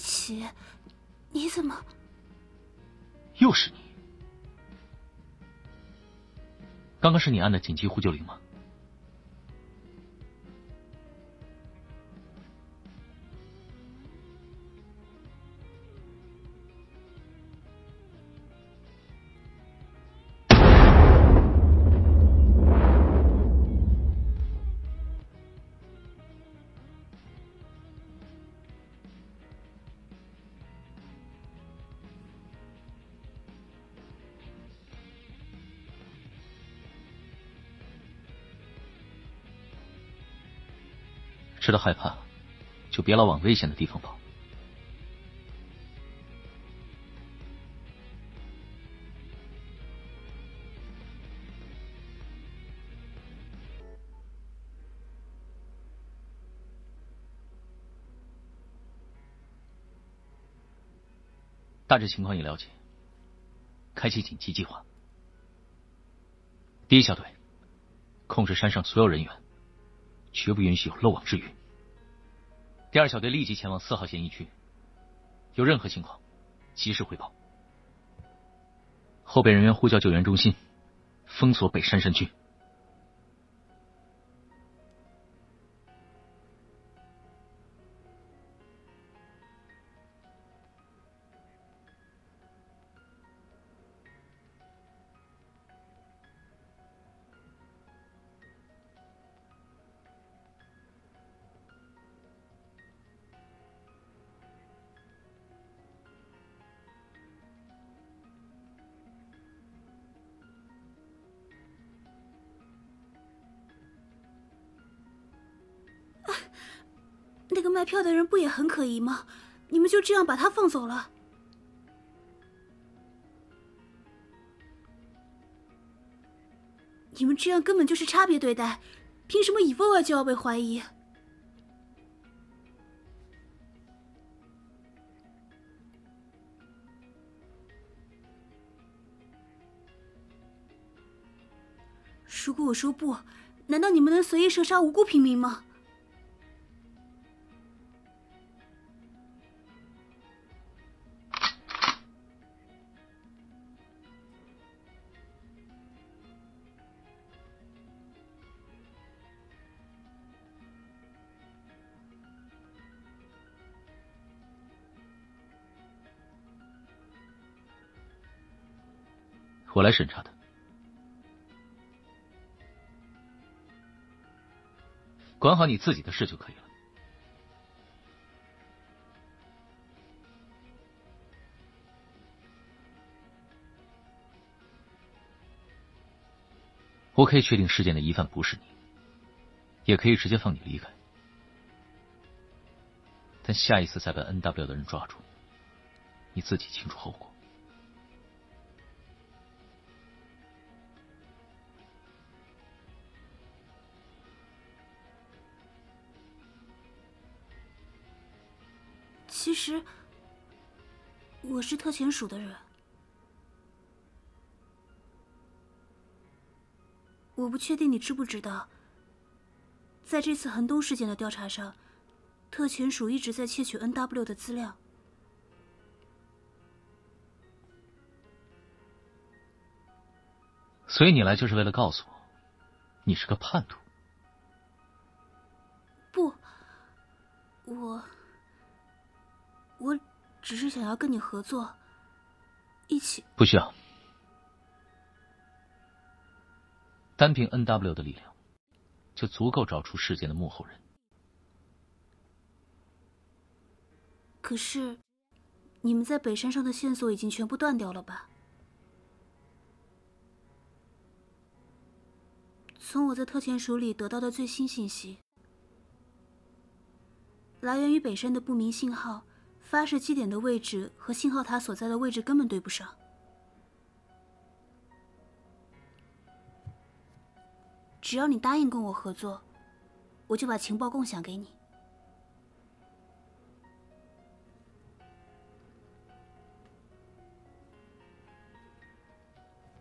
琪，你怎么？又是你？刚刚是你按的紧急呼救铃吗？知道害怕，就别老往危险的地方跑。大致情况已了解，开启紧急计划。第一小队，控制山上所有人员。绝不允许有漏网之鱼。第二小队立即前往四号嫌疑区，有任何情况及时汇报。后备人员呼叫救援中心，封锁北山山区。那个卖票的人不也很可疑吗？你们就这样把他放走了？你们这样根本就是差别对待，凭什么以外外就要被怀疑？如果我说不，难道你们能随意射杀无辜平民吗？我来审查的，管好你自己的事就可以了。我可以确定事件的疑犯不是你，也可以直接放你离开。但下一次再把 N W 的人抓住，你自己清楚后果。实，我是特遣署的人。我不确定你知不知道，在这次恒东事件的调查上，特遣署一直在窃取 N W 的资料。所以你来就是为了告诉我，你是个叛徒？只是想要跟你合作，一起。不需要，单凭 N W 的力量，就足够找出事件的幕后人。可是，你们在北山上的线索已经全部断掉了吧？从我在特遣署里得到的最新信息，来源于北山的不明信号。发射基点的位置和信号塔所在的位置根本对不上。只要你答应跟我合作，我就把情报共享给你。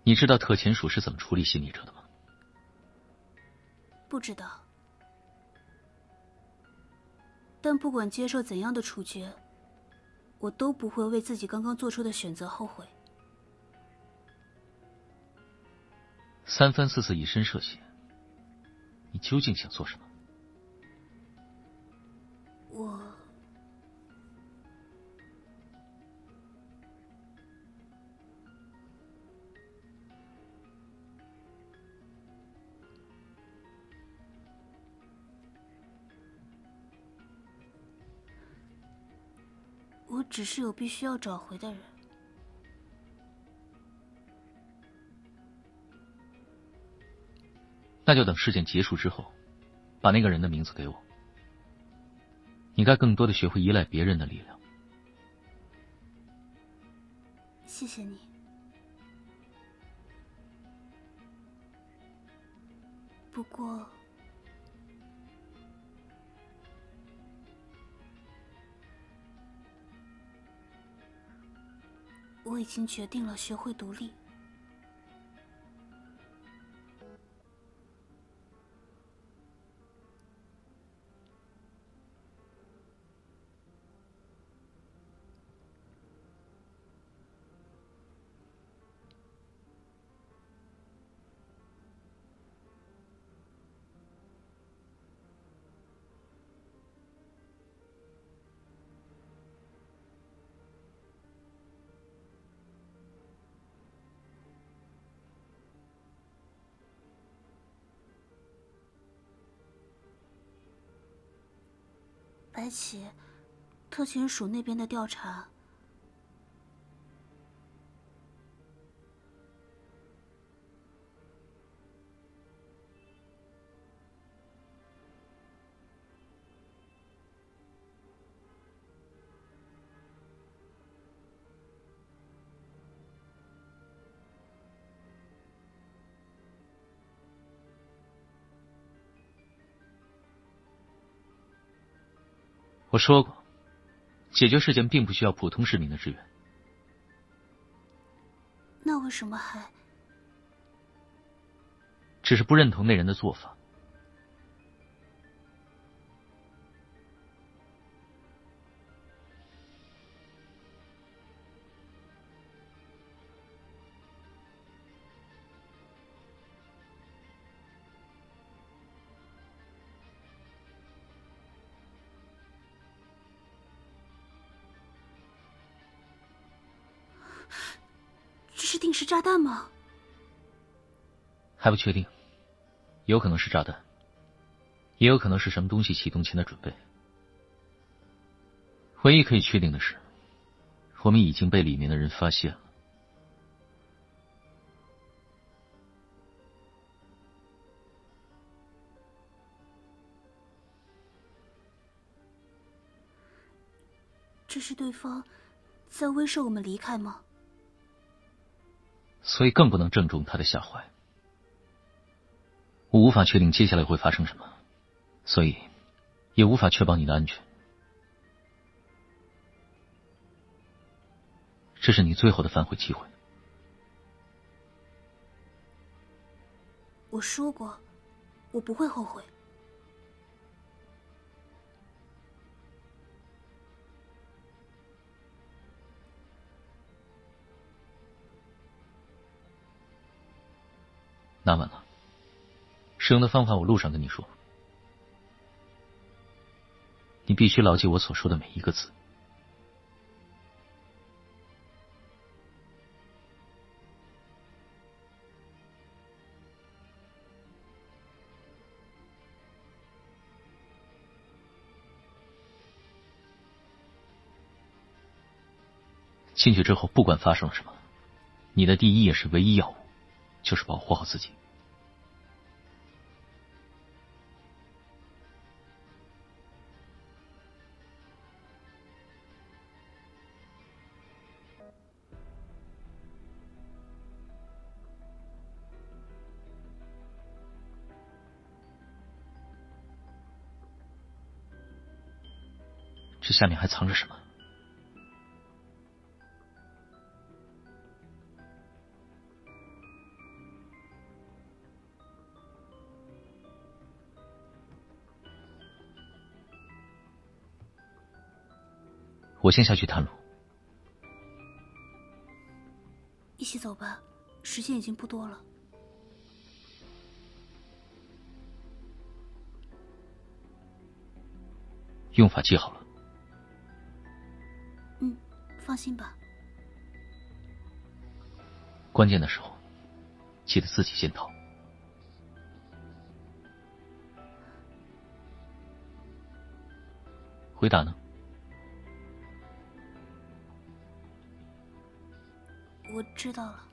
你知道特遣署是怎么处理心理者的吗？不知道。但不管接受怎样的处决。我都不会为自己刚刚做出的选择后悔。三番四次以身涉险，你究竟想做什么？我，只是有必须要找回的人。那就等事件结束之后，把那个人的名字给我。你该更多的学会依赖别人的力量。谢谢你。不过，我已经决定了学会独立。白起，特勤署那边的调查。我说过，解决事件并不需要普通市民的支援。那为什么还？只是不认同那人的做法。这是炸弹吗？还不确定，有可能是炸弹，也有可能是什么东西启动前的准备。唯一可以确定的是，我们已经被里面的人发现了。这是对方在威慑我们离开吗？所以更不能正中他的下怀。我无法确定接下来会发生什么，所以也无法确保你的安全。这是你最后的反悔机会。我说过，我不会后悔。那晚了，使用的方法我路上跟你说，你必须牢记我所说的每一个字。进去之后，不管发生了什么，你的第一也是唯一要务，就是保护好自己。这下面还藏着什么？我先下去探路。一起走吧时间已经不多了。用法记好了。嗯放心吧。关键的时候记得自己先逃。回答呢？我知道了。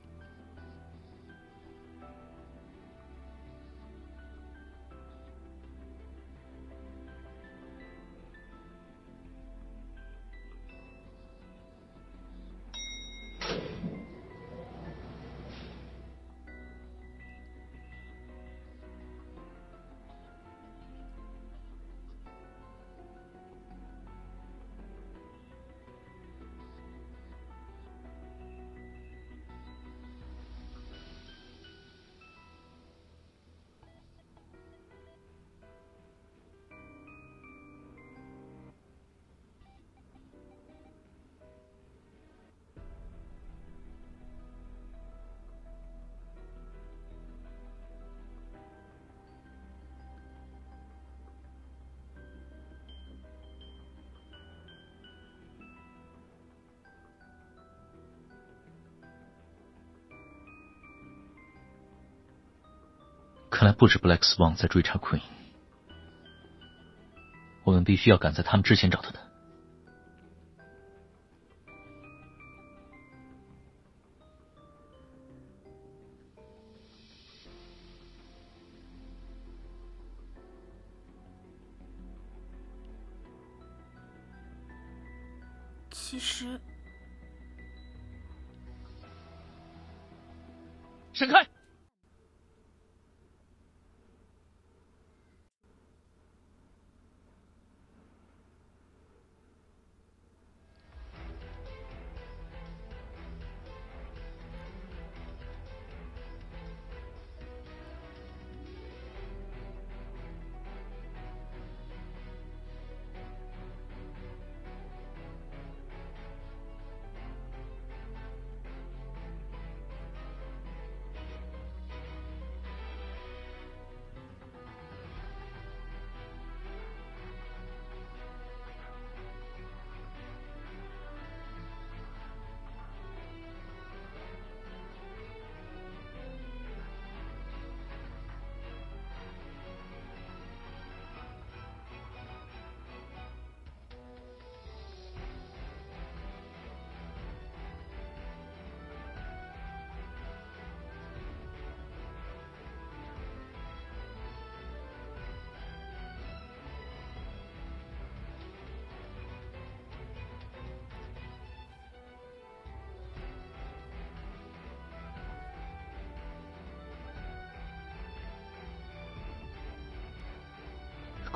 那不止 Black Swan 在追查 Queen，我们必须要赶在他们之前找到他。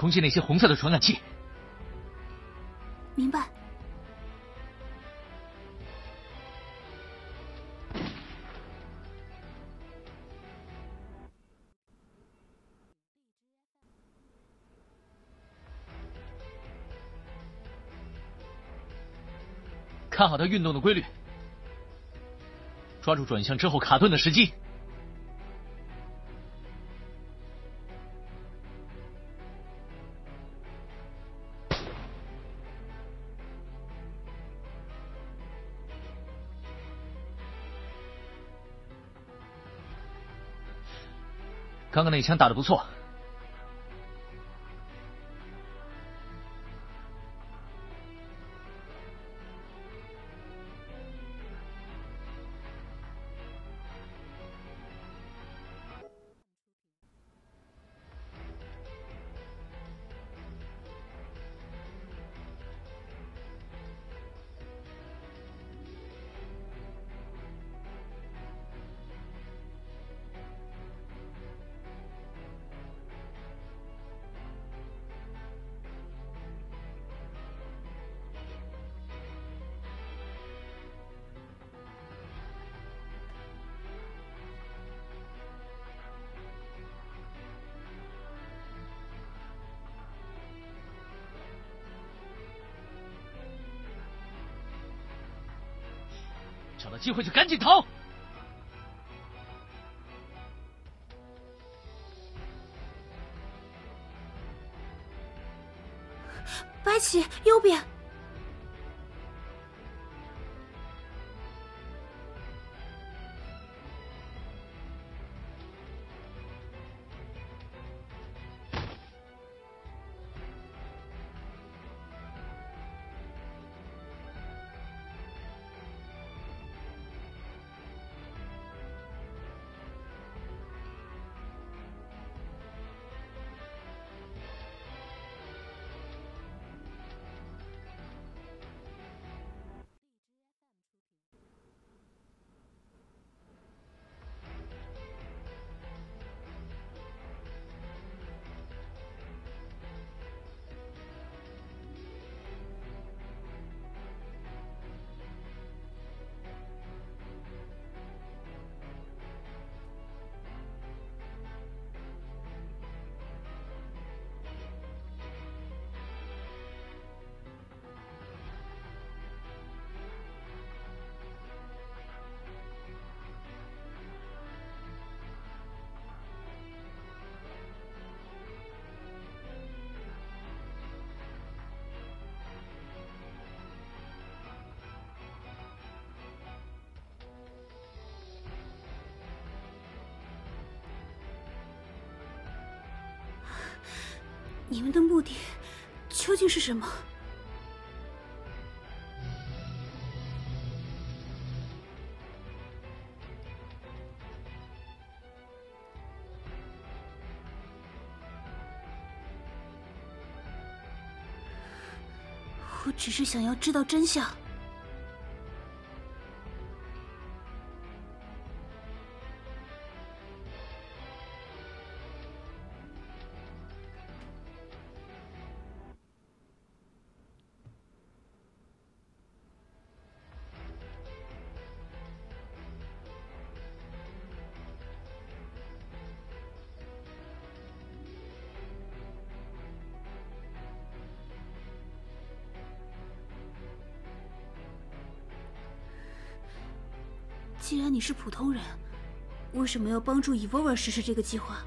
攻击那些红色的传感器。明白。看好它运动的规律，抓住转向之后卡顿的时机。刚刚那一枪打得不错。找到机会就赶紧逃。白起右边。你们的目的究竟是什么？我只是想要知道真相。既然你是普通人，为什么要帮助 Evolver 实施这个计划？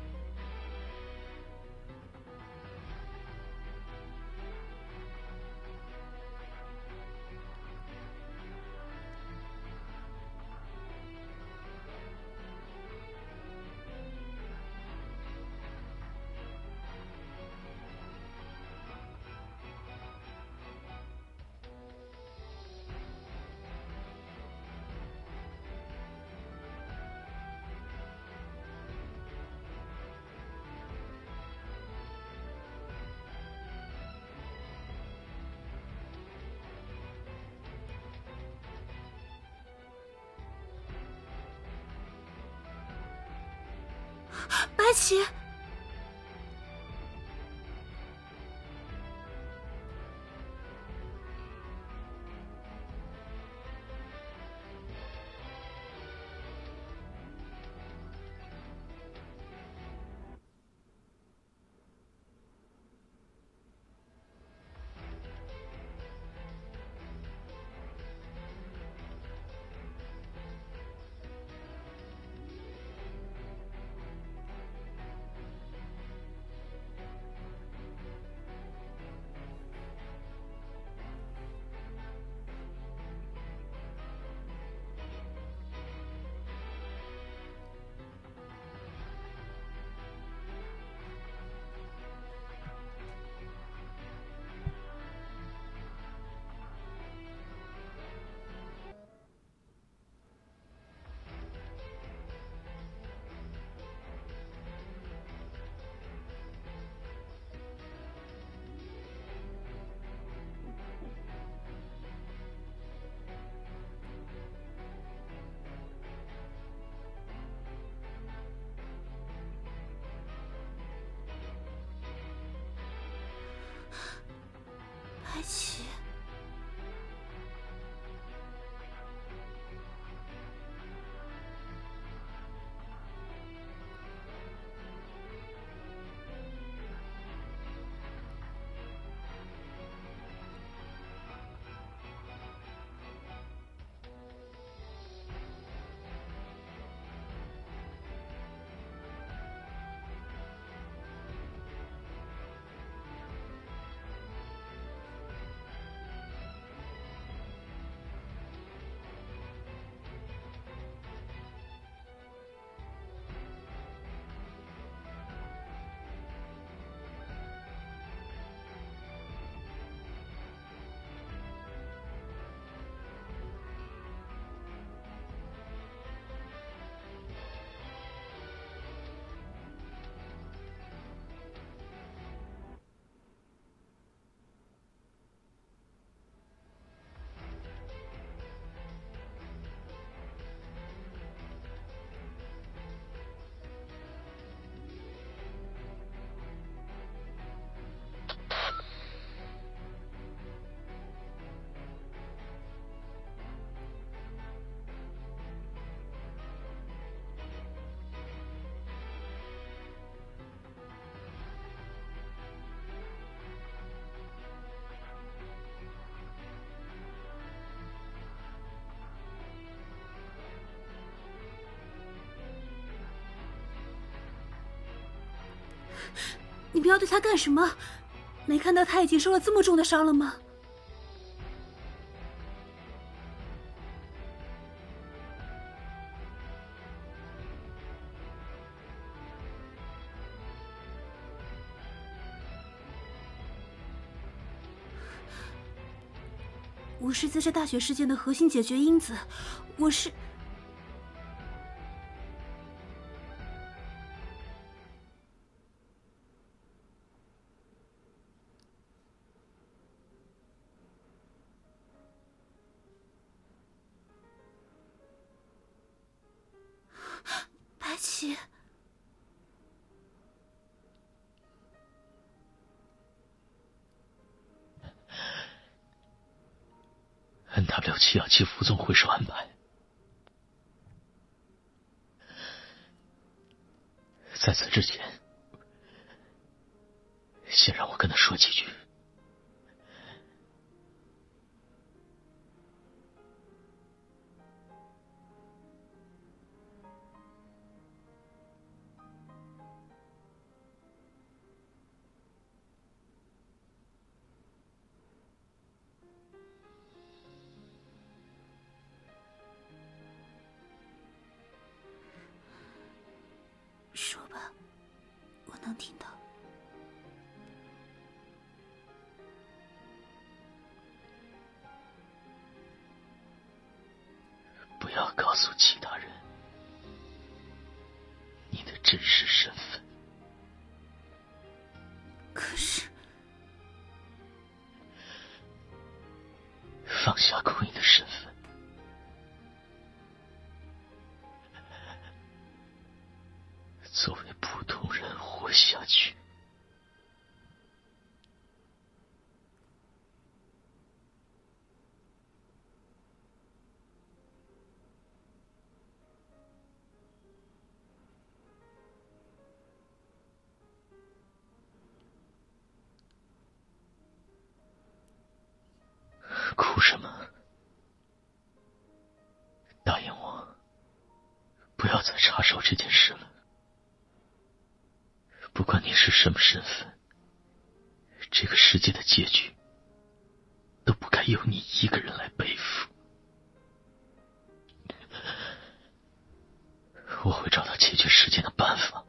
奇し你不要对他干什么？没看到他已经受了这么重的伤了吗？我是在这大雪事件的核心解决因子，我是。白起。N.W. 七幺七副总会受安排，在此之前，先让我跟他说几句。能听到，不要告诉其他人你的真实身份。可是，放下 Queen 的身份。什么？答应我，不要再插手这件事了。不管你是什么身份，这个世界的结局都不该由你一个人来背负。我会找到解决事件的办法，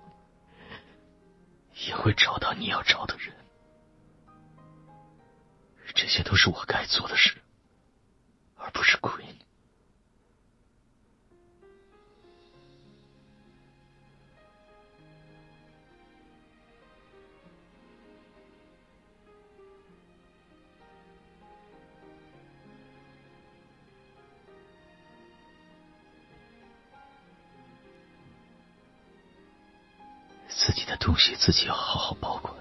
也会找到你要找的人。这些都是我该做的事，而不是鬼。自己的东西自己要好好保管，